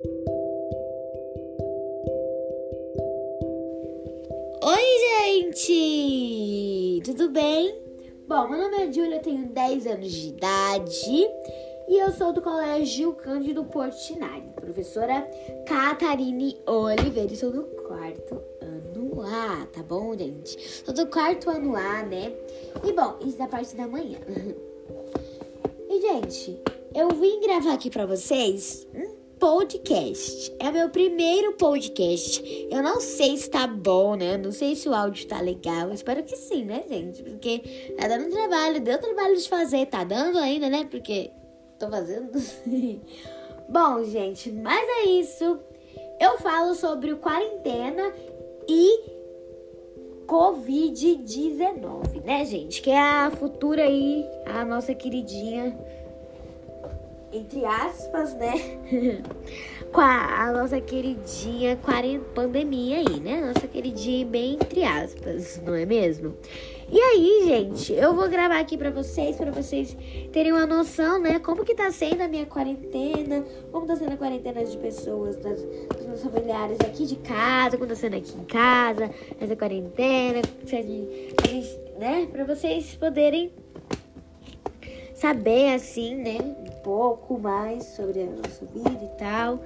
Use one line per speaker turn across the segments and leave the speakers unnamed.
Oi, gente! Tudo bem? Bom, meu nome é Júlia, tenho 10 anos de idade e eu sou do Colégio Cândido Portinari, professora Catarine Oliveira, e sou do quarto ano A, tá bom, gente? Sou do quarto ano A, né? E bom, isso da parte da manhã. E, gente, eu vim gravar aqui pra vocês um podcast. É meu primeiro podcast. Eu não sei se tá bom, né? Não sei se o áudio tá legal. Espero que sim, né, gente? Porque tá dando trabalho, deu trabalho de fazer, tá dando ainda, né? Porque tô fazendo. bom, gente, mas é isso. Eu falo sobre o quarentena e Covid-19, né, gente? Que é a futura aí, a nossa queridinha entre aspas, né? Com a, a, nossa queridinha pandemia aí, né? Nossa queridinha bem entre aspas, não é mesmo? E aí, gente, eu vou gravar aqui pra vocês, pra vocês terem uma noção, né? Como que tá sendo a minha quarentena, como tá sendo a quarentena de pessoas, das, dos meus familiares aqui de casa, como tá sendo aqui em casa, essa quarentena, né? Pra vocês poderem saber, assim, né? Um pouco mais sobre a nossa vida e tal.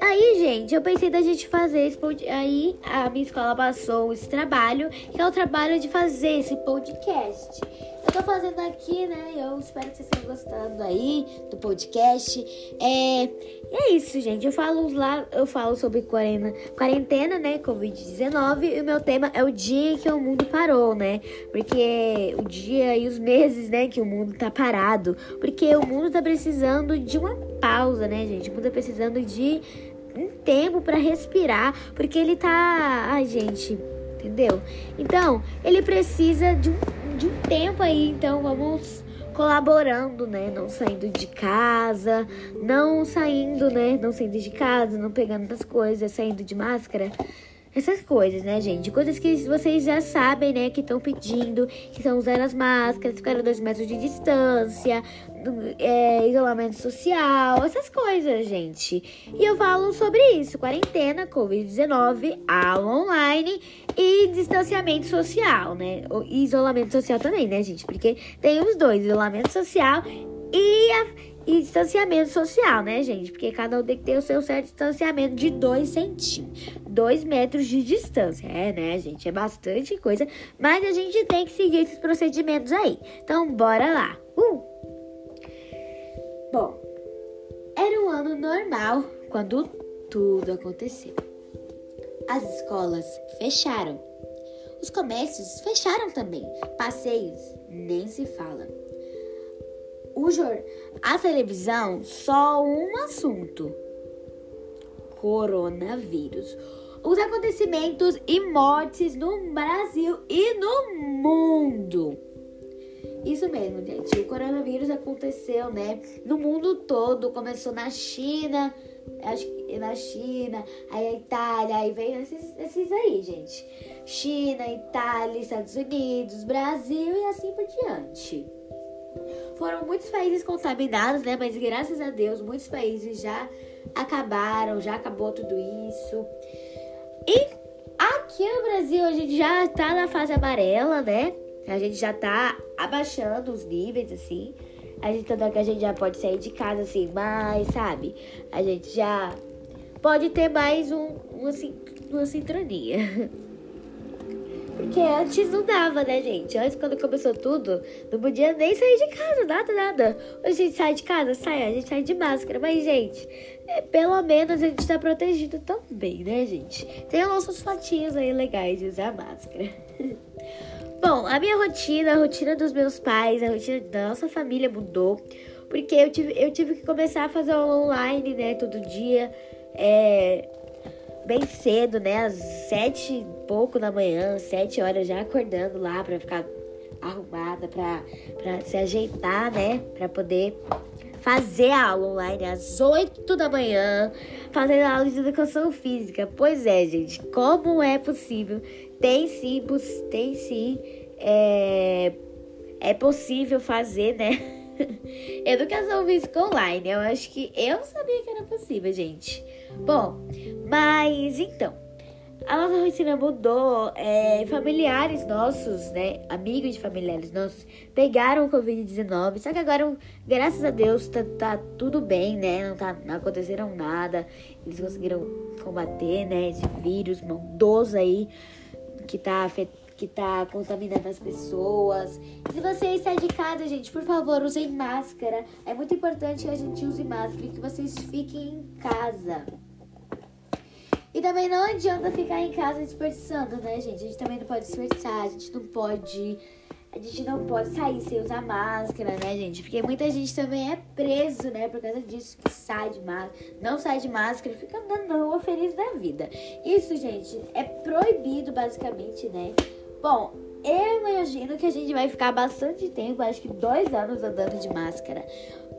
Aí, gente, eu pensei da gente fazer esse podcast. Aí a minha escola passou esse trabalho, que é o trabalho de fazer esse podcast. Eu tô fazendo aqui, né? Eu espero que vocês estejam gostando aí do podcast. É, e é isso, gente. Eu falo lá, eu falo sobre quarentena, quarentena né? Covid-19. E o meu tema é o dia que o mundo parou, né? Porque o dia e os meses, né, que o mundo tá parado. Porque o mundo tá precisando de uma pausa, né, gente? O mundo tá precisando de um tempo para respirar, porque ele tá, ai, gente, entendeu? Então, ele precisa de um, de um tempo aí, então vamos colaborando, né? Não saindo de casa, não saindo, né? Não saindo de casa, não pegando as coisas, saindo de máscara. Essas coisas, né, gente? Coisas que vocês já sabem, né? Que estão pedindo, que estão usando as máscaras, ficar a dois metros de distância, é, isolamento social, essas coisas, gente. E eu falo sobre isso: quarentena, Covid-19, aula online e distanciamento social, né? E isolamento social também, né, gente? Porque tem os dois: isolamento social e a e distanciamento social, né, gente? Porque cada um tem que ter o seu certo distanciamento de 2 centímetros, 2 metros de distância. É, né, gente? É bastante coisa, mas a gente tem que seguir esses procedimentos aí. Então, bora lá. Uh! Bom, era um ano normal quando tudo aconteceu. As escolas fecharam. Os comércios fecharam também. Passeios nem se fala o jor... a televisão só um assunto: coronavírus. Os acontecimentos e mortes no Brasil e no mundo. Isso mesmo, gente. O coronavírus aconteceu, né? No mundo todo. Começou na China, acho que na China, aí a Itália, aí vem esses, esses aí, gente. China, Itália, Estados Unidos, Brasil e assim por diante. Foram muitos países contaminados, né? Mas graças a Deus, muitos países já acabaram, já acabou tudo isso. E aqui no Brasil a gente já tá na fase amarela, né? A gente já tá abaixando os níveis, assim. A gente tanto que a gente já pode sair de casa assim, mais, sabe? A gente já pode ter mais um, uma, uma sincronia. Porque antes não dava, né, gente? Antes, quando começou tudo, não podia nem sair de casa, nada, nada. Hoje a gente sai de casa, sai, a gente sai de máscara. Mas, gente, é, pelo menos a gente tá protegido também, né, gente? Tem nossos fotinhos aí legais de usar máscara. Bom, a minha rotina, a rotina dos meus pais, a rotina da nossa família mudou. Porque eu tive, eu tive que começar a fazer online, né, todo dia. É, bem cedo, né? Às sete e pouco da manhã, sete horas já acordando lá para ficar arrumada, para se ajeitar, né? Para poder fazer a aula online às oito da manhã, fazendo aula de educação física. Pois é, gente, como é possível? Tem sim, tem sim, é, é possível fazer, né? Educação física online. Eu acho que eu sabia que era possível, gente. Bom, mas então, a nossa rotina mudou. É, familiares nossos, né? Amigos de familiares nossos pegaram o Covid-19. Só que agora, graças a Deus, tá, tá, tudo bem, né? Não, tá, não aconteceram nada. Eles conseguiram combater, né? Esse vírus maldoso aí que tá afetando que tá contaminando as pessoas. Se você está de casa, gente, por favor, usem máscara. É muito importante que a gente use máscara e que vocês fiquem em casa. E também não adianta ficar em casa desperdiçando, né, gente? A gente também não pode desperdiçar, a gente não pode. A gente não pode sair sem usar máscara, né, gente? Porque muita gente também é preso, né, por causa disso, que sai de máscara, não sai de máscara e fica andando na rua feliz da vida. Isso, gente, é proibido, basicamente, né? Bom, eu imagino que a gente vai ficar bastante tempo, acho que dois anos andando de máscara.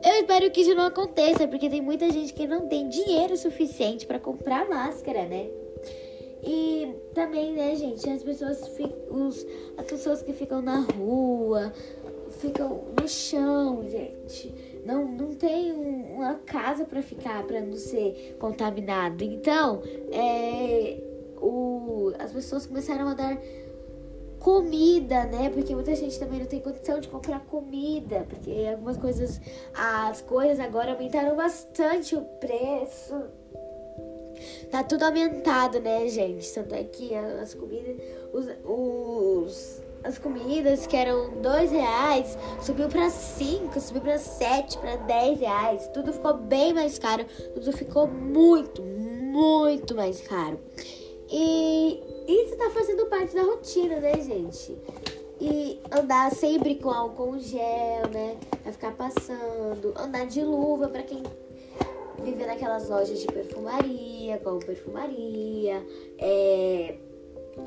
Eu espero que isso não aconteça, porque tem muita gente que não tem dinheiro suficiente para comprar máscara, né? E também, né, gente, as pessoas, os, as pessoas que ficam na rua, ficam no chão, gente. Não, não tem uma casa para ficar, para não ser contaminado. Então, é, o, as pessoas começaram a dar comida, né? Porque muita gente também não tem condição de comprar comida, porque algumas coisas, as coisas agora aumentaram bastante o preço. Tá tudo aumentado, né, gente? Tanto é que as comidas, os, os as comidas que eram dois reais subiu para cinco, subiu para sete, para dez reais. Tudo ficou bem mais caro, tudo ficou muito, muito mais caro. E isso tá fazendo parte da rotina, né, gente? E andar sempre com álcool gel, né? Vai ficar passando. Andar de luva para quem vive naquelas lojas de perfumaria, como perfumaria. É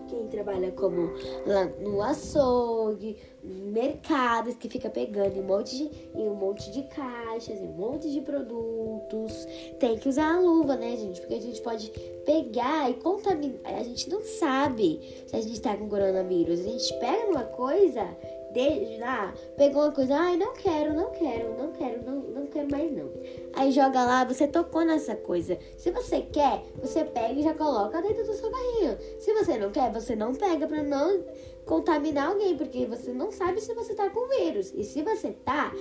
quem trabalha como lá no açougue, mercados que fica pegando um monte de, em um monte de caixas, em um monte de produtos. Tem que usar a luva, né, gente? Porque a gente pode pegar e contaminar. A gente não sabe se a gente tá com coronavírus. A gente pega uma coisa desde lá, pegou uma coisa, ai, não quero, não quero, não quero, não, não quero mais não. Aí joga lá, você tocou nessa coisa. Se você quer, você pega e já coloca dentro do seu carrinho. Se você não quer, você não pega pra não contaminar alguém, porque você não sabe se você tá com vírus. E se você tá,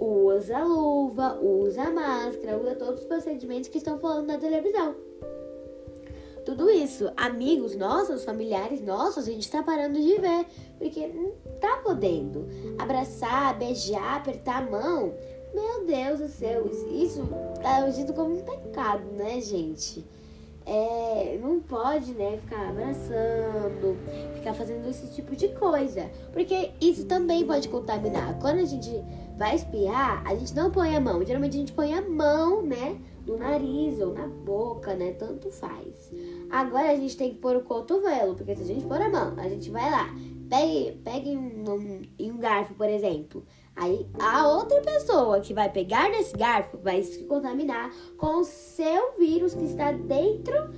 usa luva, usa máscara, usa todos os procedimentos que estão falando na televisão tudo isso. Amigos nossos, familiares nossos, a gente tá parando de ver, porque não tá podendo abraçar, beijar, apertar a mão. Meu Deus do céu, isso tá agindo como um pecado, né, gente? É, não pode, né, ficar abraçando, ficar fazendo esse tipo de coisa, porque isso também pode contaminar. Quando a gente vai espiar, a gente não põe a mão, geralmente a gente põe a mão, né, no nariz ou na boca, né, tanto faz. Agora a gente tem que pôr o cotovelo, porque se a gente pôr a mão, a gente vai lá, pegue, pegue um, um, um garfo, por exemplo. Aí a outra pessoa que vai pegar nesse garfo vai se contaminar com o seu vírus que está dentro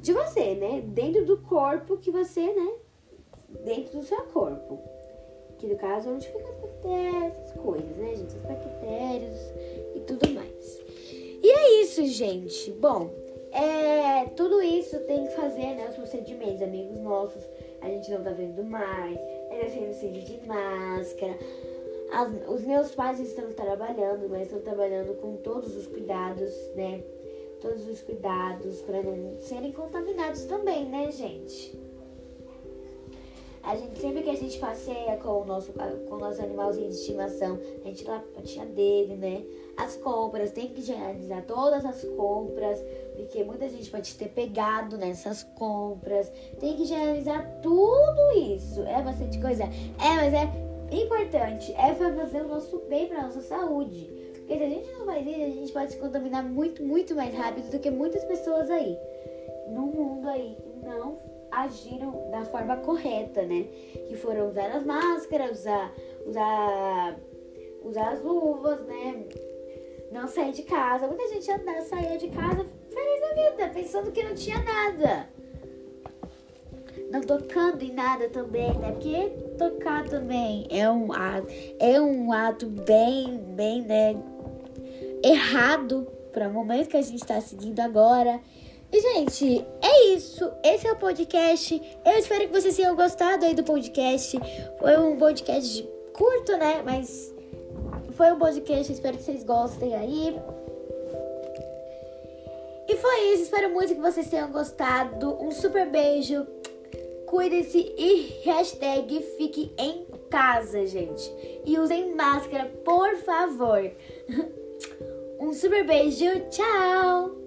de você, né? Dentro do corpo que você, né? Dentro do seu corpo. Que no caso é onde fica as bactérias, essas coisas, né, gente? As bactérias e tudo mais. E é isso, gente. Bom, é, tudo isso tem que fazer, né? Os procedimentos, amigos nossos, a gente não tá vendo mais, ainda sendo sempre de máscara. As, os meus pais estão trabalhando, mas estão trabalhando com todos os cuidados, né? Todos os cuidados para não serem contaminados também, né, gente? A gente, sempre que a gente passeia com o nosso, com o nosso animalzinho de estimação, a gente lá tia dele, né? As compras, tem que realizar todas as compras, porque muita gente pode ter pegado nessas compras. Tem que realizar tudo isso. É bastante coisa. É, mas é importante. É pra fazer o nosso bem pra nossa saúde. Porque se a gente não faz isso, a gente pode se contaminar muito, muito mais rápido do que muitas pessoas aí. No mundo aí. Não agiram da forma correta, né? Que foram usar as máscaras, usar, usar, usar as luvas, né? Não sair de casa. Muita gente anda, saía de casa feliz da vida, pensando que não tinha nada. não tocando em nada também, né? Porque tocar também é um ato, é um ato bem, bem, né, errado para o momento que a gente está seguindo agora. E, gente, é isso. Esse é o podcast. Eu espero que vocês tenham gostado aí do podcast. Foi um podcast curto, né? Mas foi um podcast. Espero que vocês gostem aí. E foi isso. Espero muito que vocês tenham gostado. Um super beijo. Cuidem-se e hashtag fique em casa, gente. E usem máscara, por favor. Um super beijo. Tchau!